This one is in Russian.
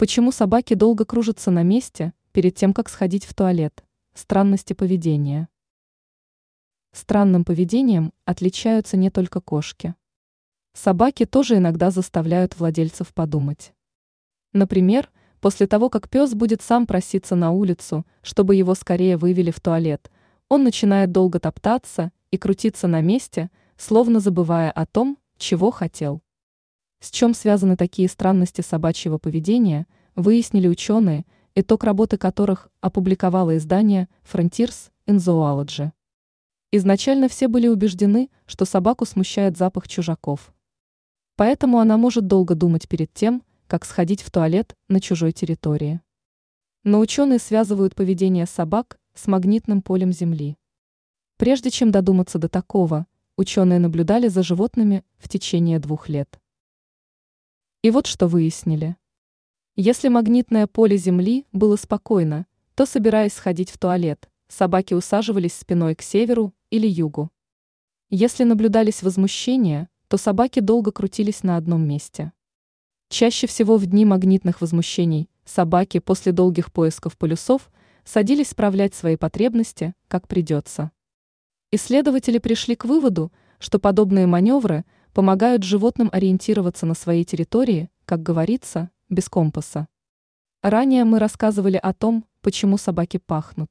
Почему собаки долго кружатся на месте перед тем, как сходить в туалет? Странности поведения. Странным поведением отличаются не только кошки. Собаки тоже иногда заставляют владельцев подумать. Например, после того, как пес будет сам проситься на улицу, чтобы его скорее вывели в туалет, он начинает долго топтаться и крутиться на месте, словно забывая о том, чего хотел. С чем связаны такие странности собачьего поведения, выяснили ученые, итог работы которых опубликовало издание Frontiers in Zoology. Изначально все были убеждены, что собаку смущает запах чужаков. Поэтому она может долго думать перед тем, как сходить в туалет на чужой территории. Но ученые связывают поведение собак с магнитным полем Земли. Прежде чем додуматься до такого, ученые наблюдали за животными в течение двух лет. И вот что выяснили. Если магнитное поле Земли было спокойно, то, собираясь сходить в туалет, собаки усаживались спиной к северу или югу. Если наблюдались возмущения, то собаки долго крутились на одном месте. Чаще всего в дни магнитных возмущений собаки после долгих поисков полюсов садились справлять свои потребности, как придется. Исследователи пришли к выводу, что подобные маневры – помогают животным ориентироваться на своей территории, как говорится, без компаса. Ранее мы рассказывали о том, почему собаки пахнут.